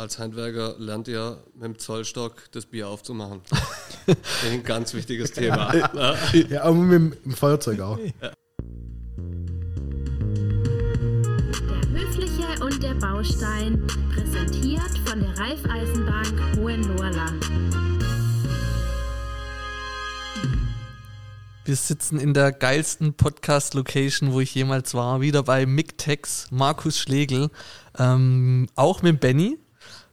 als Handwerker lernt ihr mit dem Zollstock das Bier aufzumachen. ein ganz wichtiges Thema. ja, aber mit dem Feuerzeug auch. Ja. und der Baustein, präsentiert von der Raiffeisenbank Hohenlohrland. Wir sitzen in der geilsten Podcast-Location, wo ich jemals war, wieder bei Mictex, Markus Schlegel, ähm, auch mit Benny.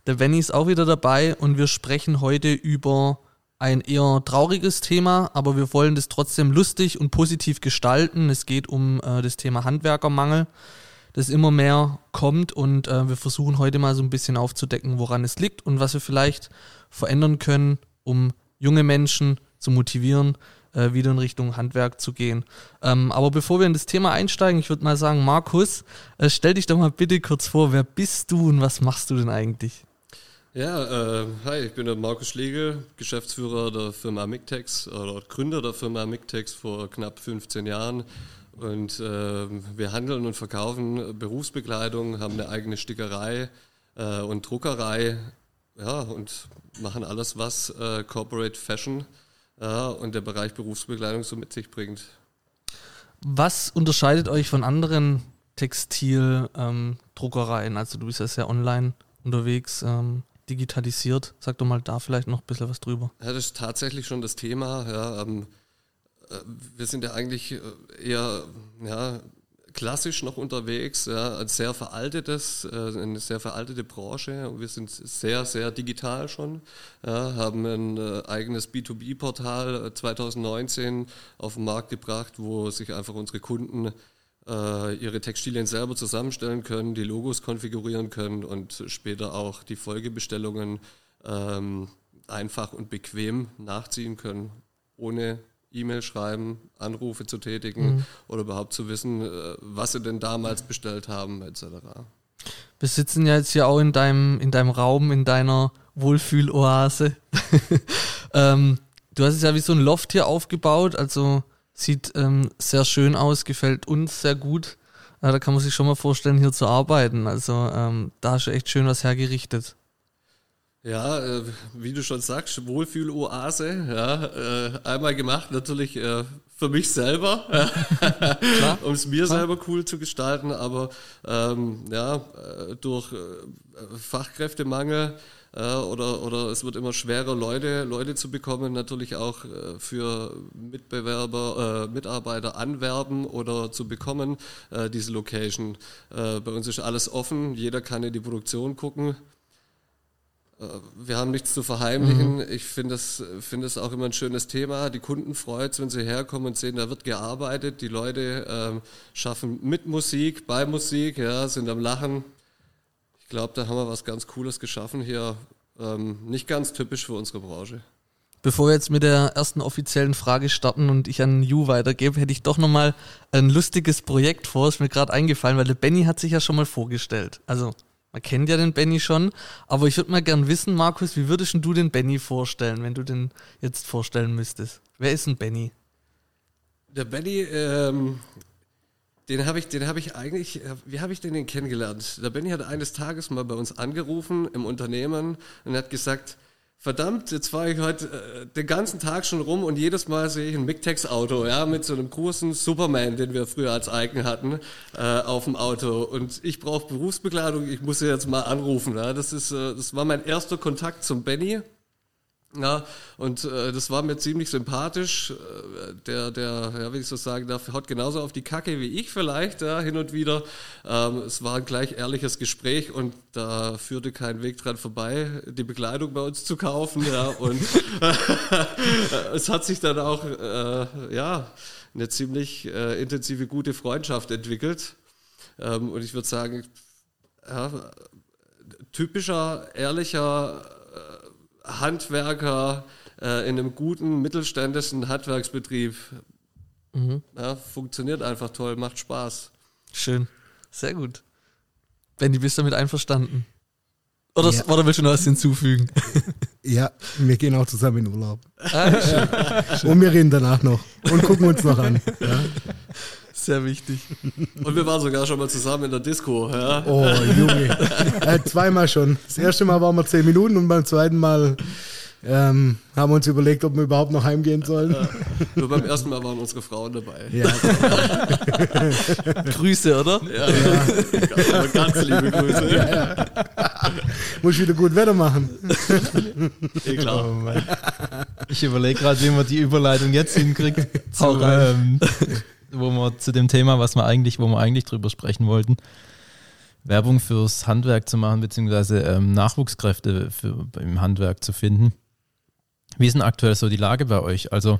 Der Benny ist auch wieder dabei und wir sprechen heute über ein eher trauriges Thema, aber wir wollen das trotzdem lustig und positiv gestalten. Es geht um äh, das Thema Handwerkermangel das immer mehr kommt und äh, wir versuchen heute mal so ein bisschen aufzudecken, woran es liegt und was wir vielleicht verändern können, um junge Menschen zu motivieren, äh, wieder in Richtung Handwerk zu gehen. Ähm, aber bevor wir in das Thema einsteigen, ich würde mal sagen, Markus, äh, stell dich doch mal bitte kurz vor, wer bist du und was machst du denn eigentlich? Ja, äh, hi, ich bin der Markus Schlegel, Geschäftsführer der Firma Mictex oder Gründer der Firma Mictex vor knapp 15 Jahren. Und äh, wir handeln und verkaufen Berufsbekleidung, haben eine eigene Stickerei äh, und Druckerei ja, und machen alles, was äh, Corporate Fashion ja, und der Bereich Berufsbekleidung so mit sich bringt. Was unterscheidet euch von anderen Textildruckereien? Ähm, also du bist ja sehr online unterwegs, ähm, digitalisiert. Sag doch mal da vielleicht noch ein bisschen was drüber. Ja, das ist tatsächlich schon das Thema. Ja, ähm, äh, wir sind ja eigentlich äh, eher ja, klassisch noch unterwegs, ja, ein sehr veraltetes, äh, eine sehr veraltete Branche. Wir sind sehr, sehr digital schon, ja, haben ein eigenes B2B-Portal 2019 auf den Markt gebracht, wo sich einfach unsere Kunden ihre Textilien selber zusammenstellen können, die Logos konfigurieren können und später auch die Folgebestellungen ähm, einfach und bequem nachziehen können, ohne E-Mail schreiben, Anrufe zu tätigen mhm. oder überhaupt zu wissen, äh, was sie denn damals bestellt haben, etc. Wir sitzen ja jetzt hier auch in deinem, in deinem Raum, in deiner Wohlfühloase. ähm, du hast es ja wie so ein Loft hier aufgebaut, also sieht ähm, sehr schön aus, gefällt uns sehr gut. Ja, da kann man sich schon mal vorstellen, hier zu arbeiten. Also ähm, da hast du echt schön was hergerichtet. Ja, äh, wie du schon sagst, Wohlfühl-Oase, ja, äh, einmal gemacht, natürlich äh, für mich selber, um es mir Klar. selber cool zu gestalten, aber ähm, ja, äh, durch äh, Fachkräftemangel äh, oder, oder es wird immer schwerer, Leute, Leute zu bekommen, natürlich auch für Mitbewerber, Mitarbeiter anwerben oder zu bekommen, diese Location. bei uns ist alles offen, jeder kann in die Produktion gucken äh, wir haben nichts zu verheimlichen. Mhm. Ich finde es find auch immer ein schönes Thema. Die Kunden freuen es, wenn sie herkommen und sehen, da wird gearbeitet. Die Leute ähm, schaffen mit Musik, bei Musik, ja, sind am Lachen. Ich glaube, da haben wir was ganz Cooles geschaffen hier. Ähm, nicht ganz typisch für unsere Branche. Bevor wir jetzt mit der ersten offiziellen Frage starten und ich an Ju weitergebe, hätte ich doch nochmal ein lustiges Projekt vor. Ist mir gerade eingefallen, weil der Benny hat sich ja schon mal vorgestellt. Also man kennt ja den Benny schon, aber ich würde mal gern wissen, Markus, wie würdest du den Benny vorstellen, wenn du den jetzt vorstellen müsstest? Wer ist ein Benny? Der Benny, ähm, den habe ich, den habe ich eigentlich, wie habe ich den denn kennengelernt? Der Benny hat eines Tages mal bei uns angerufen im Unternehmen und hat gesagt, verdammt, jetzt fahre ich heute äh, den ganzen Tag schon rum und jedes Mal sehe ich ein Mictex-Auto, ja, mit so einem großen Superman, den wir früher als Icon hatten, äh, auf dem Auto. Und ich brauche Berufsbekleidung, ich muss jetzt mal anrufen. Ja. Das, ist, äh, das war mein erster Kontakt zum Benny. Ja, und äh, das war mir ziemlich sympathisch. Äh, der, der, ja, wie ich so sagen darf, haut genauso auf die Kacke wie ich vielleicht, ja, hin und wieder. Ähm, es war ein gleich ehrliches Gespräch und da führte kein Weg dran vorbei, die Bekleidung bei uns zu kaufen. Ja, und es hat sich dann auch äh, ja, eine ziemlich äh, intensive, gute Freundschaft entwickelt. Ähm, und ich würde sagen, ja, typischer, ehrlicher Handwerker äh, in einem guten mittelständischen Handwerksbetrieb. Mhm. Ja, funktioniert einfach toll, macht Spaß. Schön. Sehr gut. Benny, bist du damit einverstanden? Oder, ja. oder willst du noch was hinzufügen? Ja, wir gehen auch zusammen in Urlaub. Ah, schön. Und wir reden danach noch und gucken uns noch an. Ja. Sehr wichtig. Und wir waren sogar schon mal zusammen in der Disco. Ja? Oh, Junge. äh, zweimal schon. Das erste Mal waren wir zehn Minuten und beim zweiten Mal ähm, haben wir uns überlegt, ob wir überhaupt noch heimgehen sollen. Nur beim ersten Mal waren unsere Frauen dabei. Ja, Grüße, oder? Ja, ja. ganz liebe Grüße. muss wieder gut Wetter machen. Eh klar. Oh. Ich überlege gerade, wie man die Überleitung jetzt hinkriegt, zu, ähm, wo wir zu dem Thema, was wir eigentlich, wo wir eigentlich drüber sprechen wollten, Werbung fürs Handwerk zu machen, beziehungsweise ähm, Nachwuchskräfte für, im Handwerk zu finden. Wie ist denn aktuell so die Lage bei euch? Also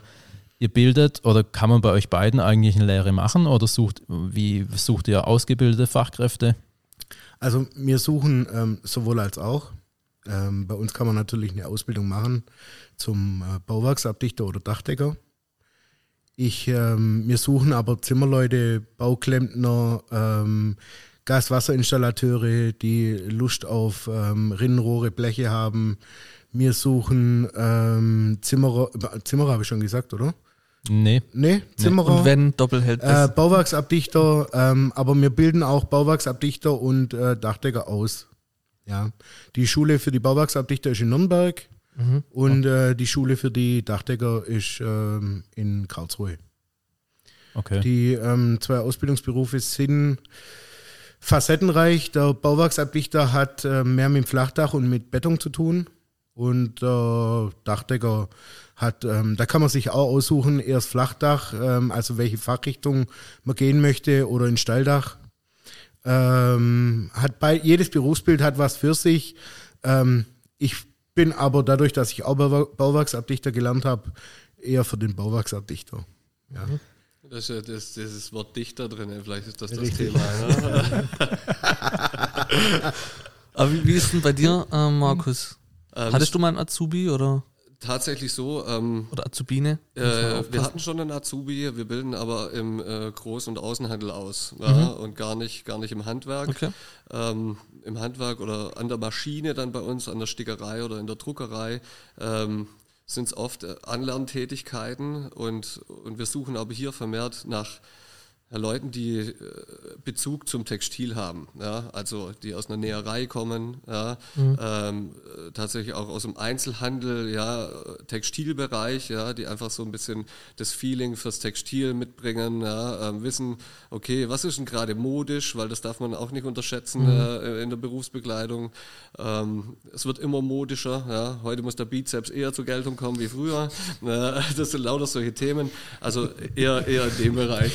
ihr bildet oder kann man bei euch beiden eigentlich eine Lehre machen oder sucht, wie sucht ihr ausgebildete Fachkräfte? Also wir suchen ähm, sowohl als auch. Ähm, bei uns kann man natürlich eine Ausbildung machen zum äh, Bauwerksabdichter oder Dachdecker. Ich, ähm, wir suchen aber Zimmerleute, Bauklempner, ähm, Gaswasserinstallateure, die Lust auf ähm, Rinnenrohre, Bleche haben. Wir suchen ähm, Zimmerer, Zimmerer habe ich schon gesagt, oder? Nee. Nee, Zimmerer. Und wenn, doppelhält Äh, Bauwerksabdichter, ähm, aber wir bilden auch Bauwerksabdichter und äh, Dachdecker aus. Ja. Die Schule für die Bauwerksabdichter ist in Nürnberg und äh, die Schule für die Dachdecker ist ähm, in Karlsruhe. Okay. Die ähm, zwei Ausbildungsberufe sind facettenreich. Der Bauwerksabdichter hat äh, mehr mit dem Flachdach und mit Beton zu tun. Und der Dachdecker hat, ähm, da kann man sich auch aussuchen, erst Flachdach, ähm, also welche Fachrichtung man gehen möchte oder in Stalldach. Ähm, hat bei, jedes Berufsbild hat was für sich. Ähm, ich bin aber dadurch, dass ich auch Bauwer- Bauwerksabdichter gelernt habe, eher für den Bauwerksabdichter. Ja. Das ist ja das, dieses Wort Dichter drin, vielleicht ist das das Richtig. Thema. Ne? Aber wie, wie ist denn bei dir, äh, Markus? Ähm, Hattest du mal einen Azubi oder, tatsächlich so, ähm, oder Azubine? Äh, wir hatten schon einen Azubi, wir bilden aber im äh, Groß- und Außenhandel aus ja, und gar nicht, gar nicht im Handwerk. Okay. Ähm, Im Handwerk oder an der Maschine dann bei uns, an der Stickerei oder in der Druckerei ähm, sind es oft äh, Anlerntätigkeiten und, und wir suchen aber hier vermehrt nach Leuten, die äh, Bezug zum Textil haben, ja, also die aus einer Näherei kommen, ja, ähm, äh, tatsächlich auch aus dem Einzelhandel, ja, Textilbereich, ja, die einfach so ein bisschen das Feeling fürs Textil mitbringen, ja, ähm, wissen, okay, was ist denn gerade modisch, weil das darf man auch nicht unterschätzen äh, in der Berufsbekleidung. Ähm, es wird immer modischer, ja, heute muss der Bizeps eher zur Geltung kommen wie früher. Ja, das sind lauter solche Themen, also eher, eher in dem Bereich.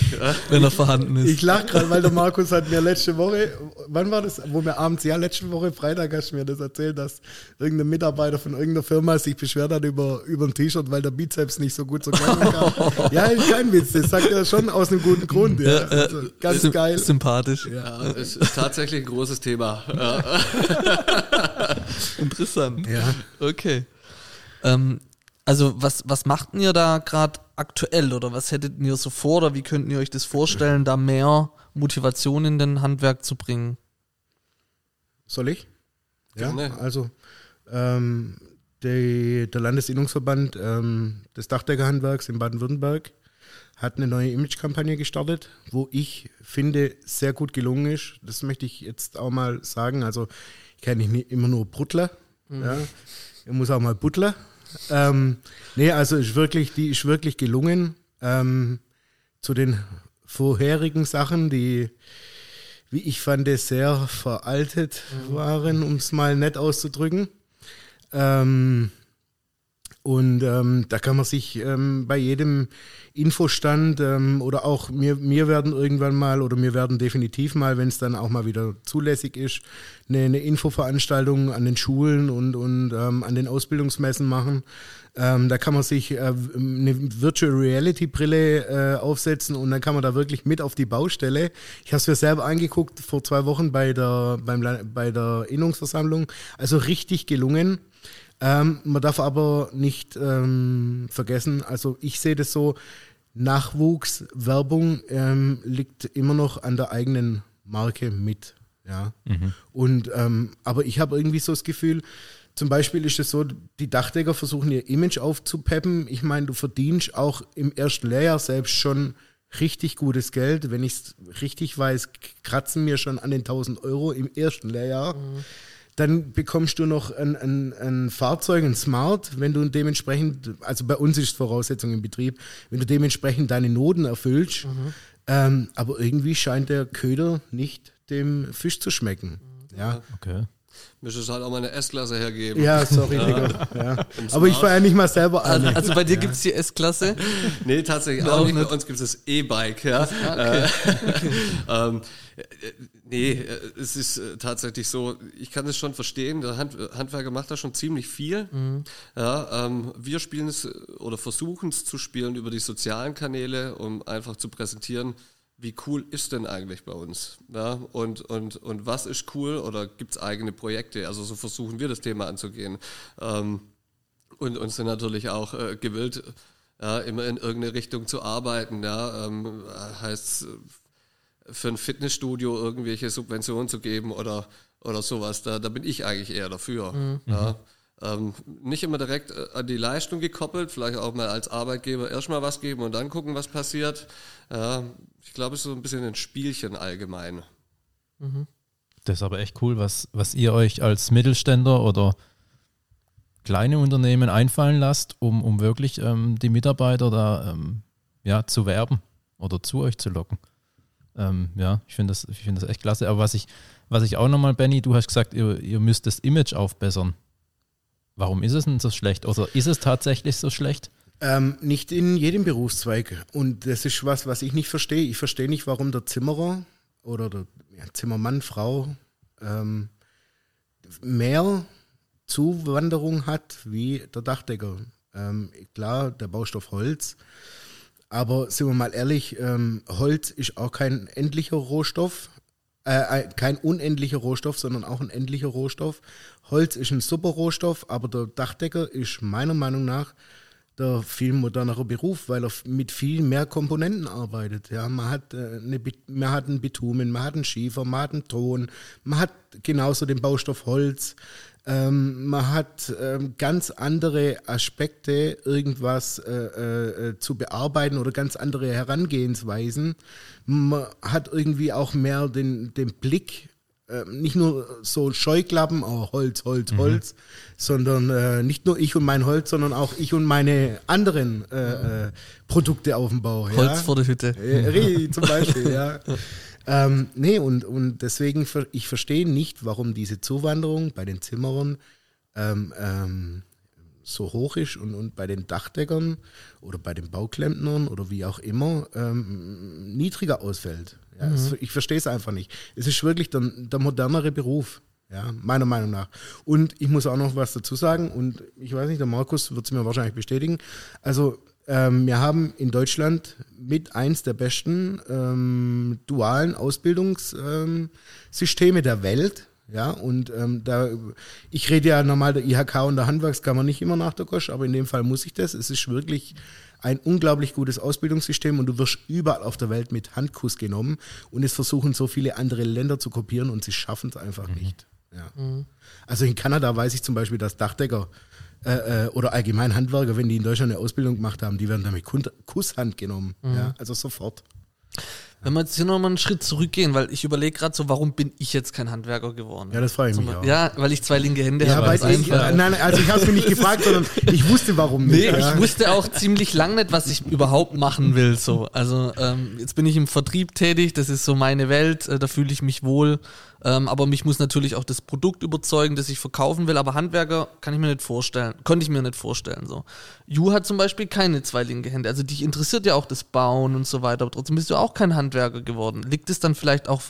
Er vorhanden ist. Ich lach gerade, weil der Markus hat mir letzte Woche, wann war das, wo wir abends, ja, letzte Woche Freitag hast du mir das erzählt, dass irgendein Mitarbeiter von irgendeiner Firma sich beschwert hat über, über ein T-Shirt, weil der Bizeps nicht so gut zur Geltung kam. ja, ist kein Witz, das sagt er schon aus einem guten Grund. Ja. Also, ganz Sym- geil. Sympathisch. Ja, es ist tatsächlich ein großes Thema. Ja. Interessant. Ja. Okay. Ähm, also was, was macht denn ihr da gerade aktuell oder was hättet ihr so vor oder wie könnten ihr euch das vorstellen, da mehr Motivation in den Handwerk zu bringen? Soll ich? Ja, Gerne. also ähm, die, der Landesinnungsverband ähm, des Dachdeckerhandwerks in Baden-Württemberg hat eine neue Imagekampagne gestartet, wo ich finde, sehr gut gelungen ist. Das möchte ich jetzt auch mal sagen. Also ich kann nicht immer nur Bruttler. Ja. Ich muss auch mal Butler. Ähm, nee, also ist wirklich, die ist wirklich gelungen. Ähm, zu den vorherigen Sachen, die, wie ich fand, sehr veraltet waren, um es mal nett auszudrücken. Ähm, und ähm, da kann man sich ähm, bei jedem Infostand ähm, oder auch mir, mir werden irgendwann mal oder mir werden definitiv mal, wenn es dann auch mal wieder zulässig ist, eine, eine Infoveranstaltung an den Schulen und, und ähm, an den Ausbildungsmessen machen. Ähm, da kann man sich äh, eine Virtual Reality Brille äh, aufsetzen und dann kann man da wirklich mit auf die Baustelle. Ich habe es mir selber angeguckt vor zwei Wochen bei der, beim, bei der Innungsversammlung. Also richtig gelungen. Ähm, man darf aber nicht ähm, vergessen, also ich sehe das so, Nachwuchswerbung ähm, liegt immer noch an der eigenen Marke mit. Ja. Und ähm, aber ich habe irgendwie so das Gefühl, zum Beispiel ist es so, die Dachdecker versuchen ihr Image aufzupeppen. Ich meine, du verdienst auch im ersten Lehrjahr selbst schon richtig gutes Geld. Wenn ich es richtig weiß, kratzen mir schon an den 1000 Euro im ersten Lehrjahr. Dann bekommst du noch ein, ein, ein Fahrzeug, ein Smart, wenn du dementsprechend, also bei uns ist Voraussetzung im Betrieb, wenn du dementsprechend deine Noten erfüllst. Ähm, aber irgendwie scheint der Köder nicht dem Fisch zu schmecken. Ja, Okay. Müsste es halt auch mal eine S-Klasse hergeben. ja sorry, Digga. Ja. Aber ich fahre ja nicht mal selber Also, an. also bei dir gibt es die S-Klasse. Nee, tatsächlich Auch nicht. Bei uns gibt es das E-Bike. Ja. okay. Äh, ähm, äh, nee, äh, es ist tatsächlich so, ich kann es schon verstehen, der Hand, Handwerker macht da schon ziemlich viel. Ja, ähm, wir spielen es oder versuchen es zu spielen über die sozialen Kanäle, um einfach zu präsentieren, wie cool ist denn eigentlich bei uns? Ja, und, und, und was ist cool oder gibt es eigene Projekte? Also so versuchen wir das Thema anzugehen. Ähm, und, und sind natürlich auch äh, gewillt, ja, immer in irgendeine Richtung zu arbeiten. Ja, ähm, heißt für ein Fitnessstudio irgendwelche Subventionen zu geben oder, oder sowas. Da, da bin ich eigentlich eher dafür. Ja. Ähm, nicht immer direkt äh, an die Leistung gekoppelt, vielleicht auch mal als Arbeitgeber erstmal was geben und dann gucken, was passiert. Ja, ich glaube, es ist so ein bisschen ein Spielchen allgemein. Das ist aber echt cool, was, was ihr euch als Mittelständler oder kleine Unternehmen einfallen lasst, um, um wirklich ähm, die Mitarbeiter da ähm, ja, zu werben oder zu euch zu locken. Ähm, ja, ich finde das, ich find das echt klasse. Aber was ich, was ich auch nochmal, Benny, du hast gesagt, ihr, ihr müsst das Image aufbessern. Warum ist es denn so schlecht? Oder ist es tatsächlich so schlecht? Ähm, nicht in jedem Berufszweig. Und das ist was, was ich nicht verstehe. Ich verstehe nicht, warum der Zimmerer oder der Zimmermann, Frau ähm, mehr Zuwanderung hat wie der Dachdecker. Ähm, klar, der Baustoff Holz. Aber sind wir mal ehrlich, ähm, Holz ist auch kein endlicher Rohstoff. Äh, kein unendlicher Rohstoff, sondern auch ein endlicher Rohstoff. Holz ist ein super Rohstoff, aber der Dachdecker ist meiner Meinung nach der viel modernere Beruf, weil er mit viel mehr Komponenten arbeitet. Ja, man hat äh, eine, man hat einen Bitumen, man hat einen Schiefer, man hat einen Ton, man hat genauso den Baustoff Holz. Ähm, man hat ähm, ganz andere Aspekte, irgendwas äh, äh, äh, zu bearbeiten oder ganz andere Herangehensweisen. Man hat irgendwie auch mehr den, den Blick äh, nicht nur so Scheuklappen, oh, Holz, Holz, Holz, sondern äh, nicht nur ich und mein Holz, sondern auch ich und meine anderen äh, Produkte auf dem Bau. Holz ja? vor der Hütte. Zum Beispiel, ja. Ähm, nee, und, und deswegen, ich verstehe nicht, warum diese Zuwanderung bei den Zimmerern ähm, ähm, so hoch ist und, und bei den Dachdeckern oder bei den Bauklempnern oder wie auch immer ähm, niedriger ausfällt. Ja, es, ich verstehe es einfach nicht. Es ist wirklich der, der modernere Beruf. Ja, meiner Meinung nach. Und ich muss auch noch was dazu sagen, und ich weiß nicht, der Markus wird es mir wahrscheinlich bestätigen. Also, ähm, wir haben in Deutschland mit eins der besten ähm, dualen Ausbildungssysteme Systeme der Welt. Ja, und ähm, da, ich rede ja normal der IHK und der Handwerkskammer nicht immer nach der Gosch, aber in dem Fall muss ich das. Es ist wirklich ein unglaublich gutes Ausbildungssystem und du wirst überall auf der Welt mit Handkuss genommen und es versuchen so viele andere Länder zu kopieren und sie schaffen es einfach nicht. Ja. Also in Kanada weiß ich zum Beispiel, dass Dachdecker äh, äh, oder allgemein Handwerker, wenn die in Deutschland eine Ausbildung gemacht haben, die werden damit Kusshand genommen. Ja, also sofort. Wenn wir jetzt hier nochmal einen Schritt zurückgehen, weil ich überlege gerade so, warum bin ich jetzt kein Handwerker geworden? Ja, das frage ich mich auch. Ja, weil ich zwei linke Hände Ja, habe. ich, äh, nein, also ich habe es mir nicht gefragt, sondern ich wusste warum nicht. Nee, ja. ich wusste auch ziemlich lang nicht, was ich überhaupt machen will. So. Also ähm, jetzt bin ich im Vertrieb tätig, das ist so meine Welt, äh, da fühle ich mich wohl. Ähm, aber mich muss natürlich auch das Produkt überzeugen, das ich verkaufen will. Aber Handwerker kann ich mir nicht vorstellen, konnte ich mir nicht vorstellen. So. Ju hat zum Beispiel keine zwei linke Hände. Also dich interessiert ja auch das Bauen und so weiter, aber trotzdem bist du auch kein Handwerker geworden. Liegt es dann vielleicht auch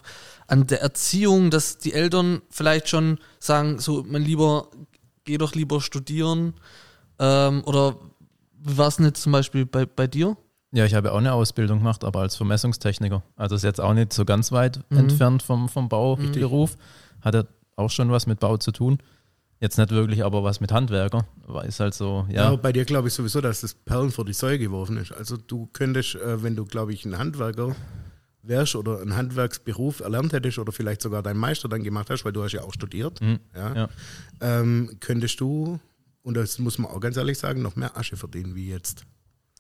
an der Erziehung, dass die Eltern vielleicht schon sagen, so mein Lieber, geh doch lieber studieren? Ähm, oder war es jetzt zum Beispiel bei, bei dir? Ja, ich habe auch eine Ausbildung gemacht, aber als Vermessungstechniker. Also ist jetzt auch nicht so ganz weit entfernt vom, vom Bauberuf. Hatte auch schon was mit Bau zu tun. Jetzt nicht wirklich, aber was mit Handwerker. Ist halt so, Ja, ja. bei dir glaube ich sowieso, dass das Perlen vor die Säue geworfen ist. Also du könntest, äh, wenn du, glaube ich, ein Handwerker wärst oder einen Handwerksberuf erlernt hättest oder vielleicht sogar deinen Meister dann gemacht hast, weil du hast ja auch studiert, ja, ja. Ähm, könntest du, und das muss man auch ganz ehrlich sagen, noch mehr Asche verdienen wie jetzt.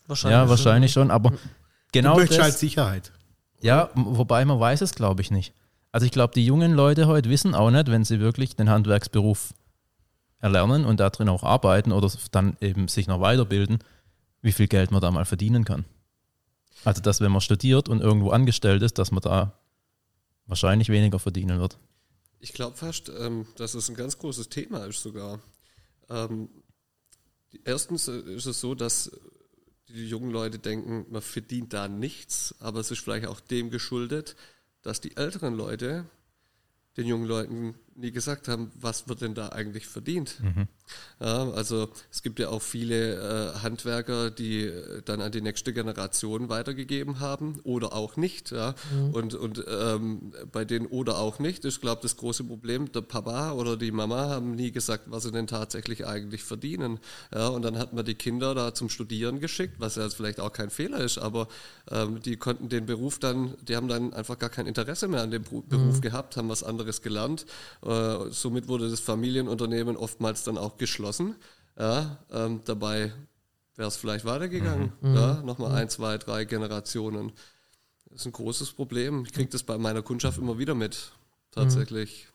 Ja, wahrscheinlich schon, aber genau du möchtest das, halt Sicherheit. Ja, wobei man weiß es, glaube ich, nicht. Also ich glaube, die jungen Leute heute wissen auch nicht, wenn sie wirklich den Handwerksberuf erlernen und darin auch arbeiten oder dann eben sich noch weiterbilden, wie viel Geld man da mal verdienen kann. Also dass wenn man studiert und irgendwo angestellt ist, dass man da wahrscheinlich weniger verdienen wird. Ich glaube fast, ähm, dass es ein ganz großes Thema ist sogar. Ähm, erstens äh, ist es so, dass die jungen Leute denken, man verdient da nichts, aber es ist vielleicht auch dem geschuldet, dass die älteren Leute den jungen Leuten nie gesagt haben, was wird denn da eigentlich verdient. Ja, also es gibt ja auch viele äh, Handwerker, die äh, dann an die nächste Generation weitergegeben haben oder auch nicht. Ja. Und, und ähm, bei denen oder auch nicht ist, glaube ich, das große Problem, der Papa oder die Mama haben nie gesagt, was sie denn tatsächlich eigentlich verdienen. Ja, und dann hat man die Kinder da zum Studieren geschickt, was ja jetzt vielleicht auch kein Fehler ist, aber ähm, die konnten den Beruf dann, die haben dann einfach gar kein Interesse mehr an dem Beru- Beruf gehabt, haben was anderes gelernt. Äh, somit wurde das Familienunternehmen oftmals dann auch geschlossen. Ja, ähm, dabei wäre es vielleicht weitergegangen. Ja, nochmal ein, zwei, drei Generationen. Das ist ein großes Problem. Ich kriege das bei meiner Kundschaft immer wieder mit, tatsächlich.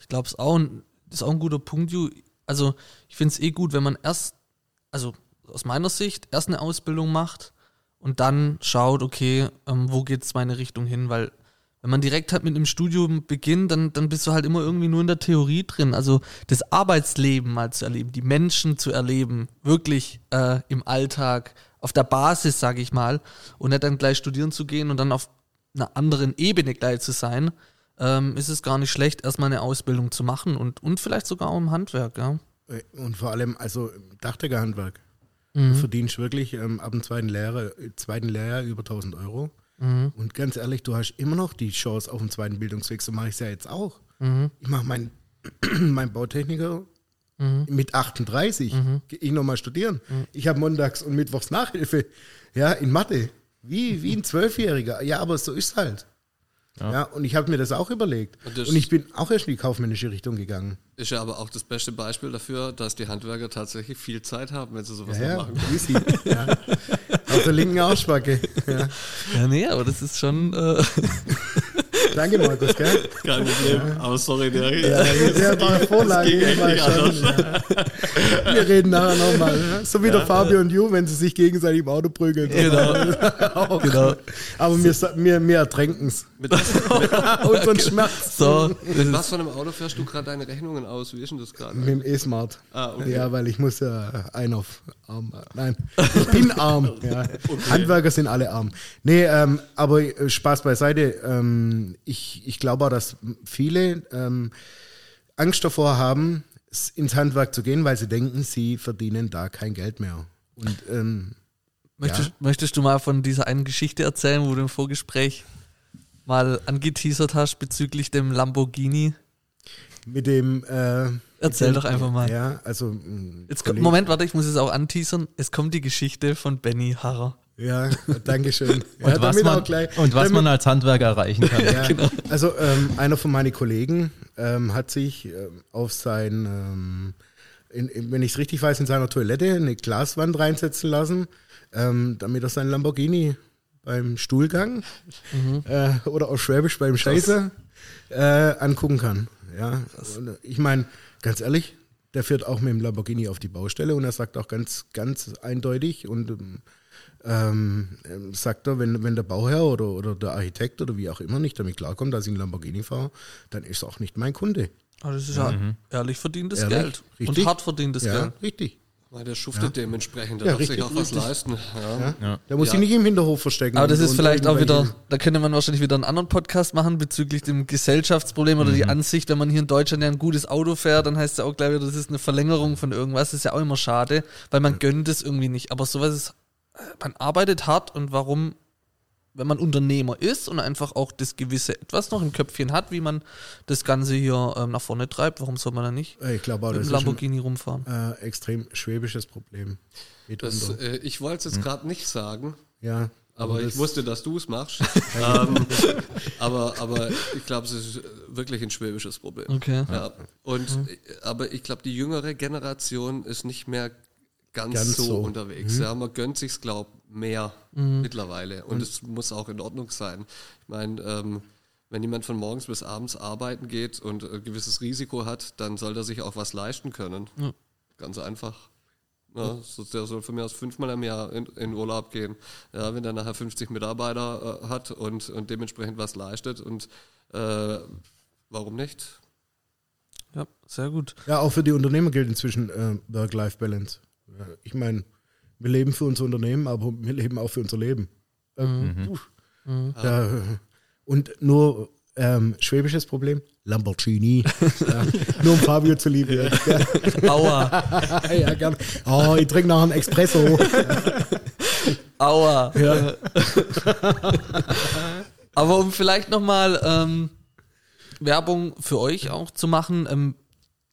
Ich glaube es auch, und das ist auch ein guter Punkt, Ju. Also ich finde es eh gut, wenn man erst, also aus meiner Sicht, erst eine Ausbildung macht und dann schaut, okay, ähm, wo geht es meine Richtung hin, weil wenn man direkt halt mit einem Studium beginnt, dann, dann bist du halt immer irgendwie nur in der Theorie drin. Also das Arbeitsleben mal zu erleben, die Menschen zu erleben, wirklich äh, im Alltag, auf der Basis, sage ich mal, und nicht dann gleich studieren zu gehen und dann auf einer anderen Ebene gleich zu sein, ähm, ist es gar nicht schlecht, erstmal eine Ausbildung zu machen und, und vielleicht sogar auch im Handwerk, ja. Äh, Und vor allem, also im Dachdeckerhandwerk. Mhm. Du verdienst wirklich ähm, ab dem zweiten Lehrjahr, zweiten Lehrjahr über 1000 Euro. Mhm. Und ganz ehrlich, du hast immer noch die Chance auf den zweiten Bildungsweg. So mache ich es ja jetzt auch. Mhm. Ich mache meinen mein Bautechniker Mhm. mit 38. Gehe ich nochmal studieren. Ich habe montags und mittwochs Nachhilfe. Ja, in Mathe. Wie, wie ein Zwölfjähriger. Ja, aber so ist halt. Ja. und ich habe mir das auch überlegt. Und und ich bin auch erst in die kaufmännische Richtung gegangen. Ist ja aber auch das beste Beispiel dafür, dass die Handwerker tatsächlich viel Zeit haben, wenn sie sowas noch Ja, ja, machen. easy. ja. Auf der linken Arschbacke. Ja. Ja, nee, aber das ist schon. Äh, Danke, Markus, gell? Kein Problem. Aber sorry, der, Ja, der war Vorlage. ging echt war nicht schon, ja. Wir reden nachher nochmal. Ja? So wie der Fabio und Ju, wenn sie sich gegenseitig im Auto prügeln. genau. Genau. Aber wir, wir, wir ertränken es. mit, was, Unseren Schmerz. So, mit was von einem Auto fährst du gerade deine Rechnungen aus? Wie ist denn das gerade? Mit dem E-Smart. Ah, okay. Ja, weil ich muss ja ein auf arm. Nein, ich bin arm. Ja. Handwerker sind alle arm. Nee, ähm, aber Spaß beiseite. Ähm, ich, ich glaube auch, dass viele ähm, Angst davor haben, ins Handwerk zu gehen, weil sie denken, sie verdienen da kein Geld mehr. Und ähm, möchtest, Ja. möchtest du mal von dieser einen Geschichte erzählen, wo du im Vorgespräch mal angeteasert hast bezüglich dem Lamborghini? mit dem äh, Erzähl mit dem- doch einfach mal. Ja, also Jetzt Moment, warte, ich muss es auch anteasern. Es kommt die Geschichte von Benny Harrer. Ja, danke schön. Ja, Und, was damit man, auch gleich- und was damit- man als Handwerker erreichen kann. Ja, Also ähm, einer von meinen Kollegen ähm, hat sich ähm, auf sein, ähm, in, in, wenn ich es richtig weiß, in seiner Toilette eine Glaswand reinsetzen lassen, ähm, damit er seinen Lamborghini beim Stuhlgang äh, oder auf Schwäbisch beim Scheiße äh, angucken kann. Ja, und, ich meine, ganz ehrlich, der fährt auch mit dem Lamborghini auf die Baustelle und er sagt auch ganz, ganz eindeutig und ähm, ähm, sagt er, wenn, wenn der Bauherr oder, oder der Architekt oder wie auch immer nicht damit klarkommt, dass ich einen Lamborghini fahre, dann ist er auch nicht mein Kunde. Aber das ist ja ehrlich verdientes Ehrlich, Geld. richtig. Und hart verdientes ja, Geld. richtig. Weil der schuftet dementsprechend, der Ja, darf sich richtig, auch was richtig. leisten. Ja. Ja. Ja. Der muss Ja. sich nicht im Hinterhof verstecken. Aber das ist vielleicht auch wieder, da könnte man wahrscheinlich wieder einen anderen Podcast machen bezüglich dem Gesellschaftsproblem oder die Ansicht, wenn man hier in Deutschland ja ein gutes Auto fährt, dann heißt es ja auch gleich wieder, das ist eine Verlängerung von irgendwas. Das ist ja auch immer schade, weil man gönnt es irgendwie nicht. Aber sowas ist, man arbeitet hart und warum, wenn man Unternehmer ist und einfach auch das gewisse Etwas noch im Köpfchen hat, wie man das Ganze hier ähm, nach vorne treibt, warum soll man dann nicht Ich glaube mit dem ist ein Lamborghini rumfahren? äh, extrem schwäbisches Problem. Das, äh, ich wollte es jetzt gerade nicht sagen, ja, aber ich wusste, dass du es machst. ähm, aber, aber ich glaube, es ist wirklich ein schwäbisches Problem. Okay. Ja. Und, äh, Aber ich glaube, die jüngere Generation ist nicht mehr ganz, Ganz so, so. unterwegs. Ja, man gönnt sich's, glaub mehr mittlerweile. Und es muss auch in Ordnung sein. Ich meine, ähm, wenn jemand von morgens bis abends arbeiten geht und ein gewisses Risiko hat, dann soll er sich auch was leisten können. Ganz einfach. Ja, so, der soll von mir aus fünfmal im Jahr in, in Urlaub gehen. Ja, wenn er nachher 50 Mitarbeiter äh, hat und, und dementsprechend was leistet und äh, warum nicht? Ja, sehr gut. Ja, auch für die Unternehmer gilt inzwischen äh, Work-Life-Balance. Ja, ich meine, wir leben für unser Unternehmen, aber wir leben auch für unser Leben. Ähm, puh. Ja, äh, und nur ähm, schwäbisches Problem, Lamborghini. ja, nur um Fabio zu lieben. Ja, Aua, ja, gerne. Oh, ich trinke noch einen Espresso. aua. Ja. Aber um vielleicht nochmal ähm, Werbung für euch auch zu machen, ähm,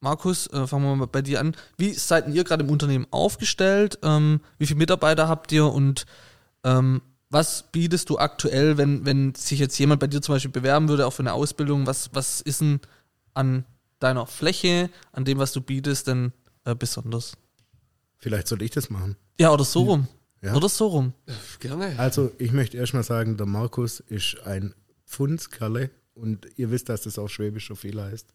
Markus, äh, fangen wir mal bei dir an. Wie seid ihr gerade im Unternehmen aufgestellt? Ähm, wie viele Mitarbeiter habt ihr und ähm, was bietest du aktuell, wenn, wenn sich jetzt jemand bei dir zum Beispiel bewerben würde, auch für eine Ausbildung? Was, was ist denn an deiner Fläche, an dem, was du bietest, denn äh, besonders? Vielleicht sollte ich das machen. Ja, oder so rum. Ja. Oder so rum. Gerne. Also, ich möchte erstmal sagen, der Markus ist ein Pfundskerle und ihr wisst, dass das auch Schwäbisch so viel heißt.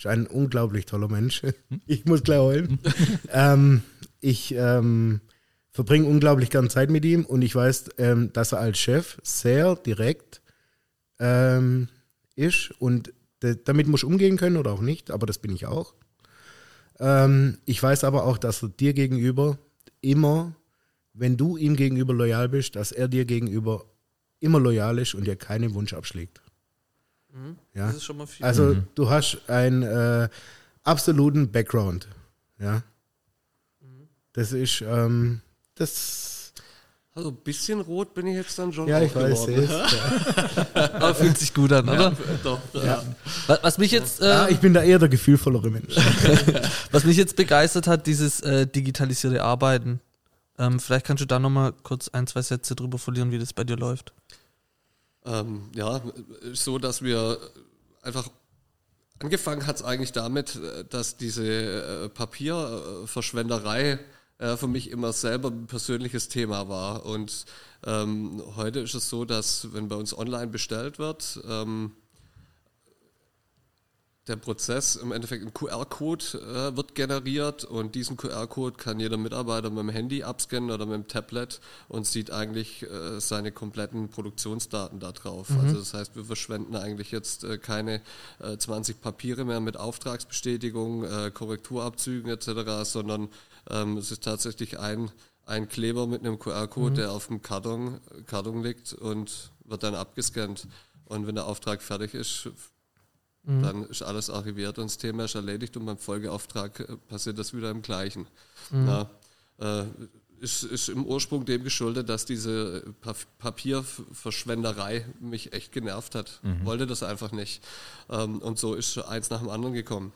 Ist ein unglaublich toller Mensch. Ich muss gleich heulen. ähm, ich ähm, verbringe unglaublich gern Zeit mit ihm und ich weiß, ähm, dass er als Chef sehr direkt ähm, ist und damit muss umgehen können oder auch nicht, aber das bin ich auch. Ähm, ich weiß aber auch, dass er dir gegenüber immer, wenn du ihm gegenüber loyal bist, dass er dir gegenüber immer loyal ist und dir keinen Wunsch abschlägt. Ja? Das ist schon mal viel. Also du hast einen äh, absoluten Background. Ja. Das ist ähm, das. Also ein bisschen rot bin ich jetzt dann schon. Ja, ich weiß. geworden. es. Ja. Aber fühlt sich gut an, oder? Doch, Ja. Was, was mich jetzt, äh, Ja, ich bin da eher der gefühlvollere Mensch. was mich jetzt begeistert hat, dieses äh, digitalisierte Arbeiten. Ähm, vielleicht kannst du da nochmal kurz ein, zwei Sätze drüber verlieren, wie das bei dir läuft. Ähm, ja, so, dass wir einfach angefangen hat es eigentlich damit, äh, dass diese äh, Papierverschwenderei äh, für mich immer selber ein persönliches Thema war. Und ähm, heute ist es so, dass wenn bei uns online bestellt wird, ähm, der Prozess im Endeffekt ein QR-Code äh, wird generiert und diesen QR-Code kann jeder Mitarbeiter mit dem Handy abscannen oder mit dem Tablet und sieht eigentlich äh, seine kompletten Produktionsdaten da drauf. Also das heißt, wir verschwenden eigentlich jetzt äh, keine äh, 20 Papiere mehr mit Auftragsbestätigung, äh, Korrekturabzügen etc., sondern ähm, es ist tatsächlich ein, ein Kleber mit einem QR-Code, der auf dem Karton, Karton liegt und wird dann abgescannt. Und wenn der Auftrag fertig ist, dann ist alles archiviert und das Thema ist erledigt und beim Folgeauftrag äh, passiert das wieder im Gleichen. Ja, äh, ist, ist im Ursprung dem geschuldet, dass diese pa Papierverschwenderei mich echt genervt hat. Wollte das einfach nicht. Ähm, und so ist eins nach dem anderen gekommen.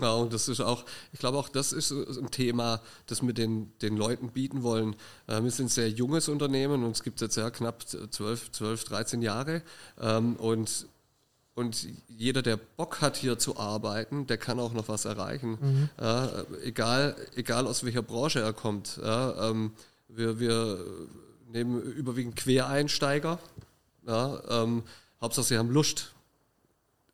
Ja, und das ist auch, ich glaube auch, das ist ein Thema, das wir den, den Leuten bieten wollen. Äh, wir sind ein sehr junges Unternehmen und es gibt jetzt ja knapp 12, 12 13 Jahre. Ähm, und und jeder, der Bock hat, hier zu arbeiten, der kann auch noch was erreichen. Ja, äh, egal, egal aus welcher Branche er kommt. Ja, ähm, wir, wir nehmen überwiegend Quereinsteiger. Ja, ähm, Hauptsache, sie haben Lust.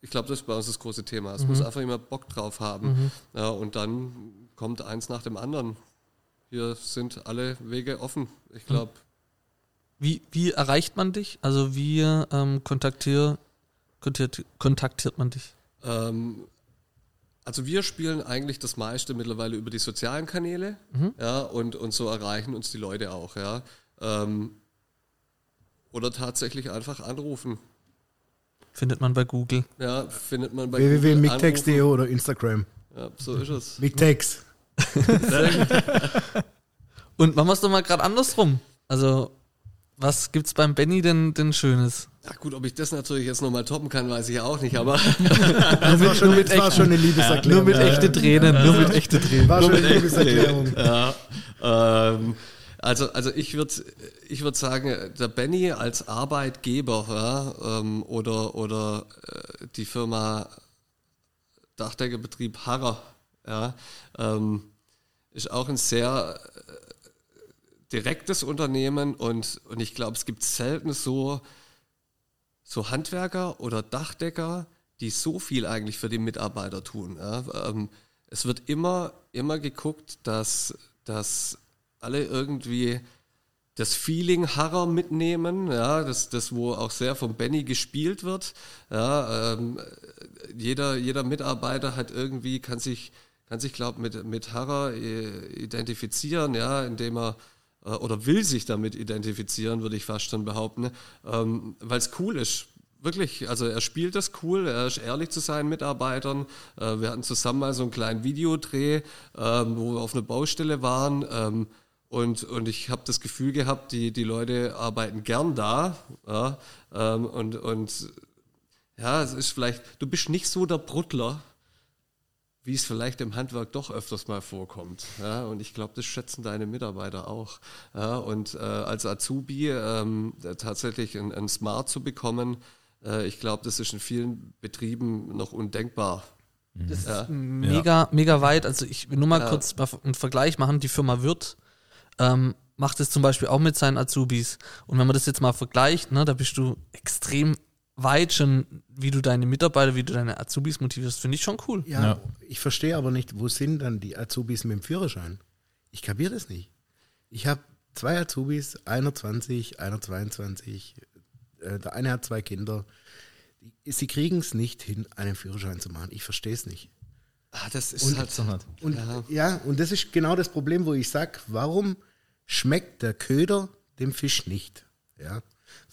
Ich glaube, das ist bei uns das große Thema. Es muss einfach jemand Bock drauf haben. Ja, und dann kommt eins nach dem anderen. Hier sind alle Wege offen. Ich glaube, Wie, wie erreicht man dich? Also wie ähm, kontaktier, kontaktiert, kontaktiert man dich? Ähm, also wir spielen eigentlich das meiste mittlerweile über die sozialen Kanäle, ja, und, und so erreichen uns die Leute auch, ja. Ähm, oder tatsächlich einfach anrufen. Findet man bei Google. Ja, findet man bei Google www.mictex.de oder Instagram. Ja, so ist es. Mictex. Und machen wir es doch mal gerade andersrum. Also, was gibt's beim Benny denn, denn Schönes? Ja gut, ob ich das natürlich jetzt nochmal toppen kann, weiß ich auch nicht, aber Das war schon, das war schon eine Liebeserklärung. Nur mit echte Tränen, nur mit echte Tränen. War schon eine Liebeserklärung. ja, ähm, also, also ich würde ich würd sagen, der Benny als Arbeitgeber ja, ähm, oder, oder äh, die Firma Dachdeckerbetrieb Harrer ja, ähm, ist auch ein sehr äh, direktes Unternehmen und, und ich glaube, es gibt selten so, so Handwerker oder Dachdecker, die so viel eigentlich für die Mitarbeiter tun. Ja. Ähm, es wird immer, immer geguckt, dass, dass alle irgendwie das Feeling Harrer mitnehmen, ja, das, das wo auch sehr von Benny gespielt wird. Ja, ähm, jeder, jeder Mitarbeiter hat irgendwie, kann sich, kann sich, glaube mit, mit Harrer äh, identifizieren, ja, indem er äh, oder will sich damit identifizieren, würde ich fast schon behaupten, ähm, weil es cool ist. Wirklich, also er spielt das cool, er ist ehrlich zu seinen Mitarbeitern. Äh, wir hatten zusammen mal so einen kleinen Videodreh, ähm, wo wir auf einer Baustelle waren. Ähm, und, und ich habe das Gefühl gehabt, die, die Leute arbeiten gern da. Ja, ähm, und, und ja, es ist vielleicht, du bist nicht so der Bruttler, wie es vielleicht im Handwerk doch öfters mal vorkommt. Ja, und ich glaube, das schätzen deine Mitarbeiter auch. Ja, und äh, als Azubi ähm, tatsächlich ein, ein Smart zu bekommen, äh, ich glaube, das ist in vielen Betrieben noch undenkbar. Das ist mega, mega weit. Also ich will nur mal Ja. kurz mal einen Vergleich machen. Die Firma Wirt ähm, macht es zum Beispiel auch mit seinen Azubis. Und wenn man das jetzt mal vergleicht, ne, da bist du extrem weit schon, wie du deine Mitarbeiter, wie du deine Azubis motivierst, finde ich schon cool. Ja, Ja. ich verstehe aber nicht, wo sind dann die Azubis mit dem Führerschein? Ich kapiere das nicht. Ich habe zwei Azubis, einer 20, einer 22. Äh, der eine hat zwei Kinder. Sie kriegen es nicht hin, einen Führerschein zu machen. Ich verstehe es nicht. Ah, das ist Und- halt So. Und ja. und das ist genau das Problem, wo ich sage, warum schmeckt der Köder dem Fisch nicht? Ja.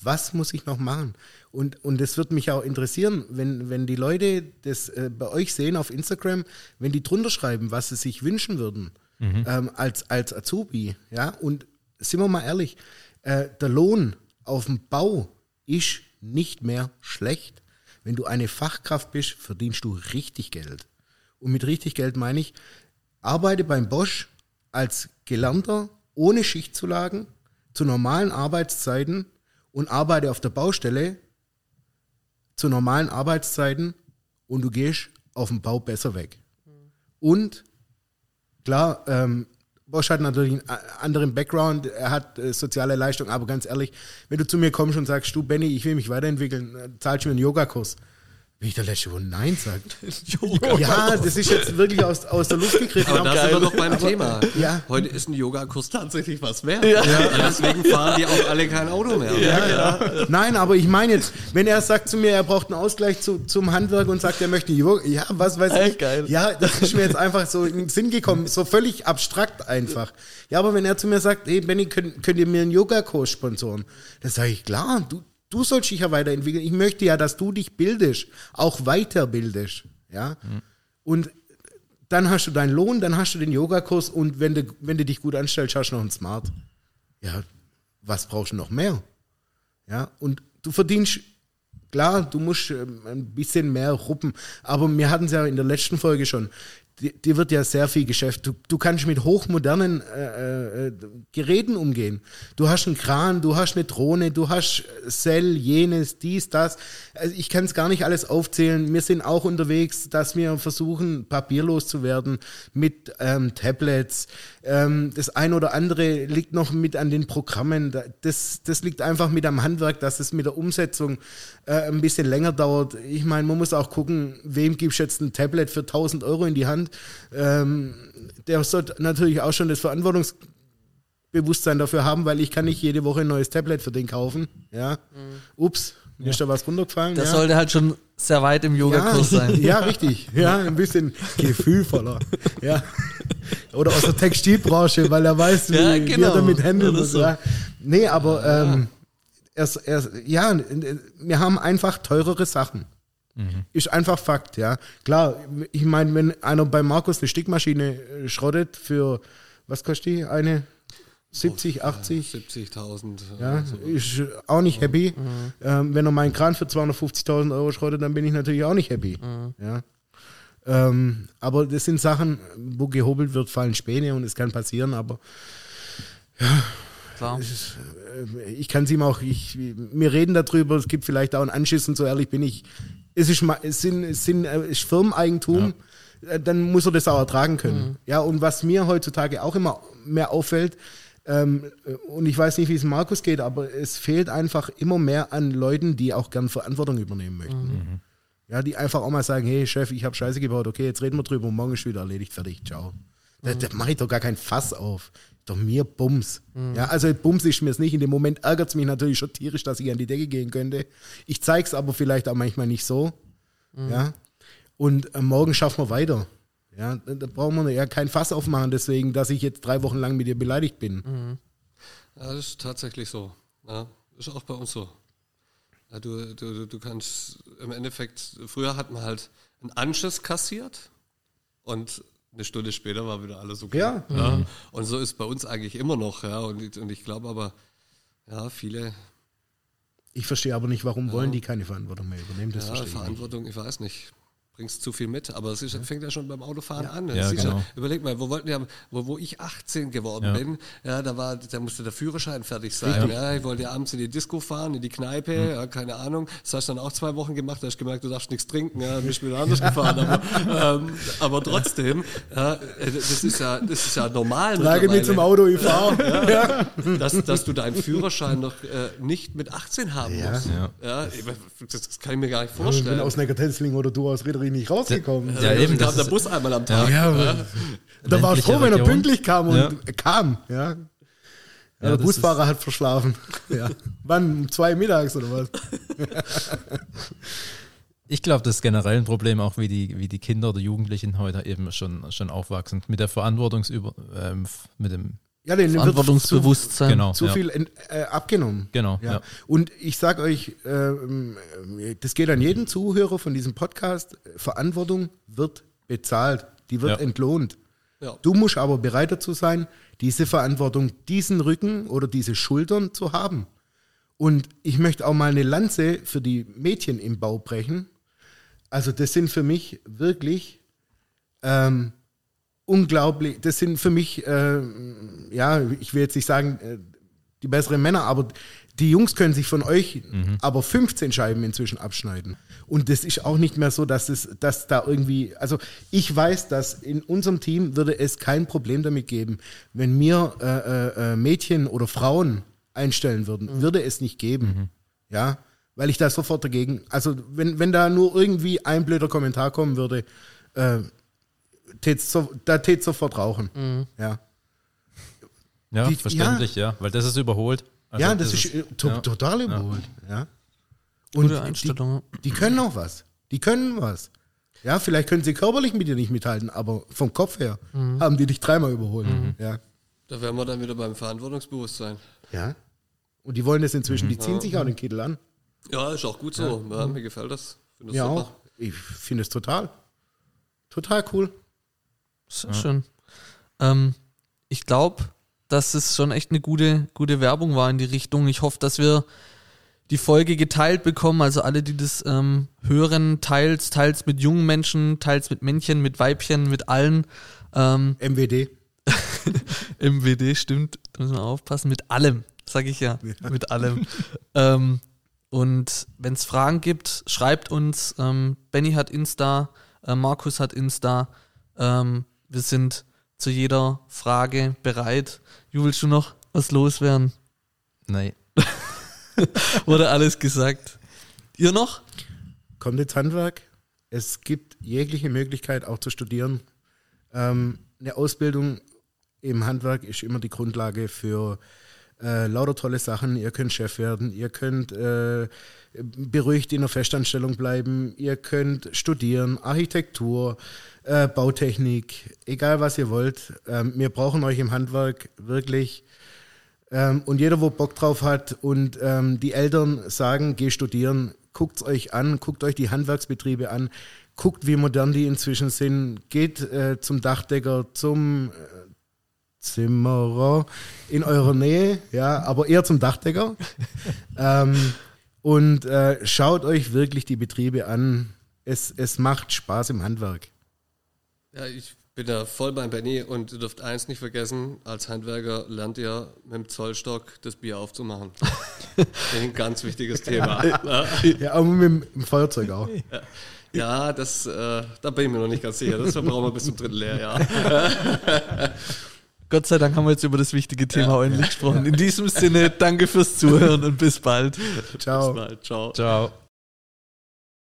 Was muss ich noch machen? Und, und das wird mich auch interessieren, wenn, wenn die Leute das äh, bei euch sehen auf Instagram, wenn die drunter schreiben, was sie sich wünschen würden ähm, als, als Azubi. Ja? Und sind wir mal ehrlich, äh, der Lohn auf dem Bau ist nicht mehr schlecht. Wenn du eine Fachkraft bist, verdienst du richtig Geld. Und mit richtig Geld meine ich, arbeite beim Bosch als Gelernter ohne Schichtzulagen zu normalen Arbeitszeiten und arbeite auf der Baustelle zu normalen Arbeitszeiten und du gehst auf dem Bau besser weg. Und klar, ähm, Bosch hat natürlich einen a- anderen Background, er hat äh, soziale Leistung, aber ganz ehrlich, wenn du zu mir kommst und sagst, du Benny, ich will mich weiterentwickeln, äh, zahlst du mir einen Yogakurs? Bin ich der Letzte, wo Nein sagt. Ja, das ist jetzt wirklich aus, aus der Luft gegriffen. Aber da sind wir doch beim Thema. ja. Heute ist ein Yogakurs tatsächlich was wert. Ja. Deswegen fahren die auch alle kein Auto mehr. Ja, Nein, aber ich meine jetzt, wenn er sagt zu mir, er braucht einen Ausgleich zu, zum Handwerk und sagt, er möchte Yoga, ja, was weiß ich. geil. Ja, das ist mir jetzt einfach so in den Sinn gekommen, so völlig abstrakt einfach. Ja, aber wenn er zu mir sagt, hey Benny, könnt, könnt ihr mir einen Yogakurs sponsoren? Dann sage ich, klar, du, du sollst dich ja weiterentwickeln. Ich möchte ja, dass du dich bildest, auch weiterbildest. Ja. Und dann hast du deinen Lohn, dann hast du den Yogakurs und wenn du, wenn du dich gut anstellst, hast du noch einen Smart. Ja, was brauchst du noch mehr? Ja, und du verdienst, klar, du musst ähm, ein bisschen mehr ruppen, aber wir hatten es ja in der letzten Folge schon. Dir, wird ja sehr viel Geschäft. Du, du kannst mit hochmodernen äh, äh, Geräten umgehen. Du hast einen Kran, du hast eine Drohne, du hast Cell, jenes, dies, das. Also ich kann es gar nicht alles aufzählen. Wir sind auch unterwegs, dass wir versuchen, papierlos zu werden mit ähm, Tablets. Ähm, das ein oder andere liegt noch mit an den Programmen. Da- Das, das liegt einfach mit am Handwerk, dass es mit der Umsetzung äh, ein bisschen länger dauert. Ich meine, man muss auch gucken, wem gibst du jetzt ein Tablet für 1000 Euro in die Hand. Ähm, der sollte natürlich auch schon das Verantwortungsbewusstsein dafür haben, weil ich kann nicht jede Woche ein neues Tablet für den kaufen. Ja. Ups, mir ist da was runtergefallen. Das ja. sollte halt schon sehr weit im Yogakurs ja, sein. Ja, richtig. Ja, ein bisschen gefühlvoller. Ja. Oder aus der Textilbranche, weil er weiß, wie, Ja, wie genau. er damit handeln Oder muss. so. Ja. Nee, aber ähm, erst, erst, ja, wir haben einfach teurere Sachen. Ist einfach Fakt, ja. Klar, ich meine, wenn einer bei Markus eine Stickmaschine äh, schrottet für, was kostet die? Eine 70, 80? 70.000. Ja, so. ist auch nicht happy. Ähm, wenn er meinen Kran für 250.000 Euro schrottet, dann bin ich natürlich auch nicht happy. Ja. Ähm, aber das sind Sachen, wo gehobelt wird, fallen Späne und es kann passieren, aber Klar. äh, ich kann es ihm auch, ich, wir reden darüber, es gibt vielleicht auch einen Anschiss und so ehrlich bin ich. Es ist, es sind, es sind, äh, es ist Firmeneigentum, äh, dann muss er das auch ertragen können. Ja, und was mir heutzutage auch immer mehr auffällt, Ähm, und ich weiß nicht, wie es Markus geht, aber es fehlt einfach immer mehr an Leuten, die auch gern Verantwortung übernehmen möchten. Ja, die einfach auch mal sagen, hey Chef, ich habe Scheiße gebaut, okay, jetzt reden wir drüber und morgen ist wieder erledigt, fertig, ciao. Da, da mache ich doch gar kein Fass auf. Doch mir Bums. Ja, also Bums ist mir es nicht. In dem Moment ärgert es mich natürlich schon tierisch, dass ich an die Decke gehen könnte. Ich zeige es aber vielleicht auch manchmal nicht so. Ja. Und äh, morgen schaffen wir weiter. Ja, da brauchen wir ja kein Fass aufmachen, deswegen, dass ich jetzt drei Wochen lang mit dir beleidigt bin. Ja, das ist tatsächlich so. Ja, ist auch bei uns so. Ja, du, du, du- kannst im Endeffekt, früher hat man halt einen Anschiss kassiert und eine Stunde später war wieder alles okay. Ja. Und so ist bei uns eigentlich immer noch, ja. Und, ich- und ich glaube aber, ja, viele Ich verstehe aber nicht, warum wollen die keine Verantwortung mehr übernehmen. Das ja, verstehe ich nicht. Verantwortung, ich weiß nicht. Bringst zu viel mit, aber es ist, fängt ja schon beim Autofahren an. Ja, Es ist genau. überleg mal, wo wollten wir, wo, wo ich 18 geworden Ja. bin, ja, da war, da musste der Führerschein fertig sein. Ja, ich wollte abends in die Disco fahren, in die Kneipe, Hm. ja, keine Ahnung. Das hast du dann auch zwei Wochen gemacht, da hast du gemerkt, du darfst nichts trinken, ja, bist du wieder anders gefahren. Aber, ähm, aber trotzdem, ja, äh, das ist ja, das ist ja normal. Trage mich zum Auto, ich fahre. ja. Dass, dass du deinen Führerschein noch äh, nicht mit 18 haben Ja. musst. Ja. Ja, ich- das, das kann ich mir gar nicht Ich bin vorstellen. aus Neckartenzling oder du aus Riederich nicht rausgekommen. Ja, eben. kam Das der Bus einmal am Tag. Ja, aber da war ich froh, wenn er pünktlich kam und Ja. kam. Ja. Ja, der Busfahrer hat verschlafen. Ja. Wann? Um zwei mittags oder was? ich glaube, das ist generell ein Problem, auch wie die, wie die Kinder oder Jugendlichen heute eben schon, schon aufwachsen. Mit der Verantwortungsüber, ähm, mit dem, Ja, den wird Verantwortungsbewusstsein. genau. zu, zu ja. viel äh, abgenommen. Genau, Ja. ja. Und ich sag euch, äh, das geht an jeden Zuhörer von diesem Podcast. Verantwortung wird bezahlt, die wird Ja. entlohnt. Ja. Du musst aber bereit dazu sein, diese Verantwortung, diesen Rücken oder diese Schultern zu haben. Und ich möchte auch mal eine Lanze für die Mädchen im Bau brechen. Also das sind für mich wirklich ähm, unglaublich, das sind für mich, ähm, ja, ich will jetzt nicht sagen, äh, die besseren Männer, aber die Jungs können sich von euch aber 15 Scheiben inzwischen abschneiden. Und das ist auch nicht mehr so, dass es, dass da irgendwie, also ich weiß, dass in unserem Team würde es kein Problem damit geben, wenn wir äh, äh, äh, Mädchen oder Frauen einstellen würden, würde es nicht geben. Ja, weil ich da sofort dagegen, also wenn, wenn da nur irgendwie ein blöder Kommentar kommen würde, äh, tät's so, da tät sofort rauchen. Ja. Ja, Die- verständlich, ja. weil das ist überholt. Also ja, das, ist, äh, to ja. total überholt. Ja. Und Gute Einstellung. Die, die können auch was. Die können was. Ja, vielleicht können sie körperlich mit dir nicht mithalten, aber vom Kopf her haben die dich dreimal überholt. Ja. Da wären wir dann wieder beim Verantwortungsbewusstsein. ja. Und die wollen das inzwischen, die ziehen sich auch den Kittel an. Ja, ist auch gut so. Ja, mir gefällt das. Finde das Ja, super. auch. Ich finde es total. Total cool. Sehr schön. Ähm, ich glaube, dass es schon echt eine gute, gute Werbung war in die Richtung. Ich hoffe, dass wir die Folge geteilt bekommen. Also alle, die das ähm, hören, teils, teils mit jungen Menschen, teils mit Männchen, mit Weibchen, mit allen. Ähm, MWD. MWD stimmt, da müssen wir aufpassen. Mit allem, sag ich ja. Mit allem. ähm, und wenn es Fragen gibt, schreibt uns. Ähm, Benny hat Insta, äh, Markus hat Insta. Ähm, wir sind zu jeder Frage bereit. Ju, willst du noch was loswerden? Nein. Wurde alles gesagt. Ihr noch? kommt ins Handwerk. Es gibt jegliche Möglichkeit auch zu studieren. Ähm, eine Ausbildung im Handwerk ist immer die Grundlage für äh, lauter tolle Sachen. Ihr könnt Chef werden, ihr könnt äh, beruhigt in der Festanstellung bleiben, ihr könnt studieren, Architektur, äh, Bautechnik, egal was ihr wollt. Ähm, wir brauchen euch im Handwerk wirklich. Ähm, und jeder, wo Bock drauf hat und ähm, die Eltern sagen, geh studieren, guckt's euch an, guckt euch die Handwerksbetriebe an, guckt, wie modern die inzwischen sind, geht äh, zum Dachdecker, zum äh, Zimmerer in eurer Nähe, ja, aber eher zum Dachdecker. ähm, und äh, schaut euch wirklich die Betriebe an. Es, es macht Spaß im Handwerk. Ja, ich bin da voll beim Benny und ihr dürft eins nicht vergessen, als Handwerker lernt ihr mit dem Zollstock das Bier aufzumachen. Ein ganz wichtiges Thema. Ja, aber mit dem Feuerzeug auch. Ja, das, äh, da bin ich mir noch nicht ganz sicher. Das verbrauchen wir bis zum dritten Lehrjahr. Gott sei Dank haben wir jetzt über das wichtige Thema ordentlich gesprochen. In diesem Sinne, danke fürs Zuhören und bis bald. Ciao. Bis bald. Ciao. Ciao.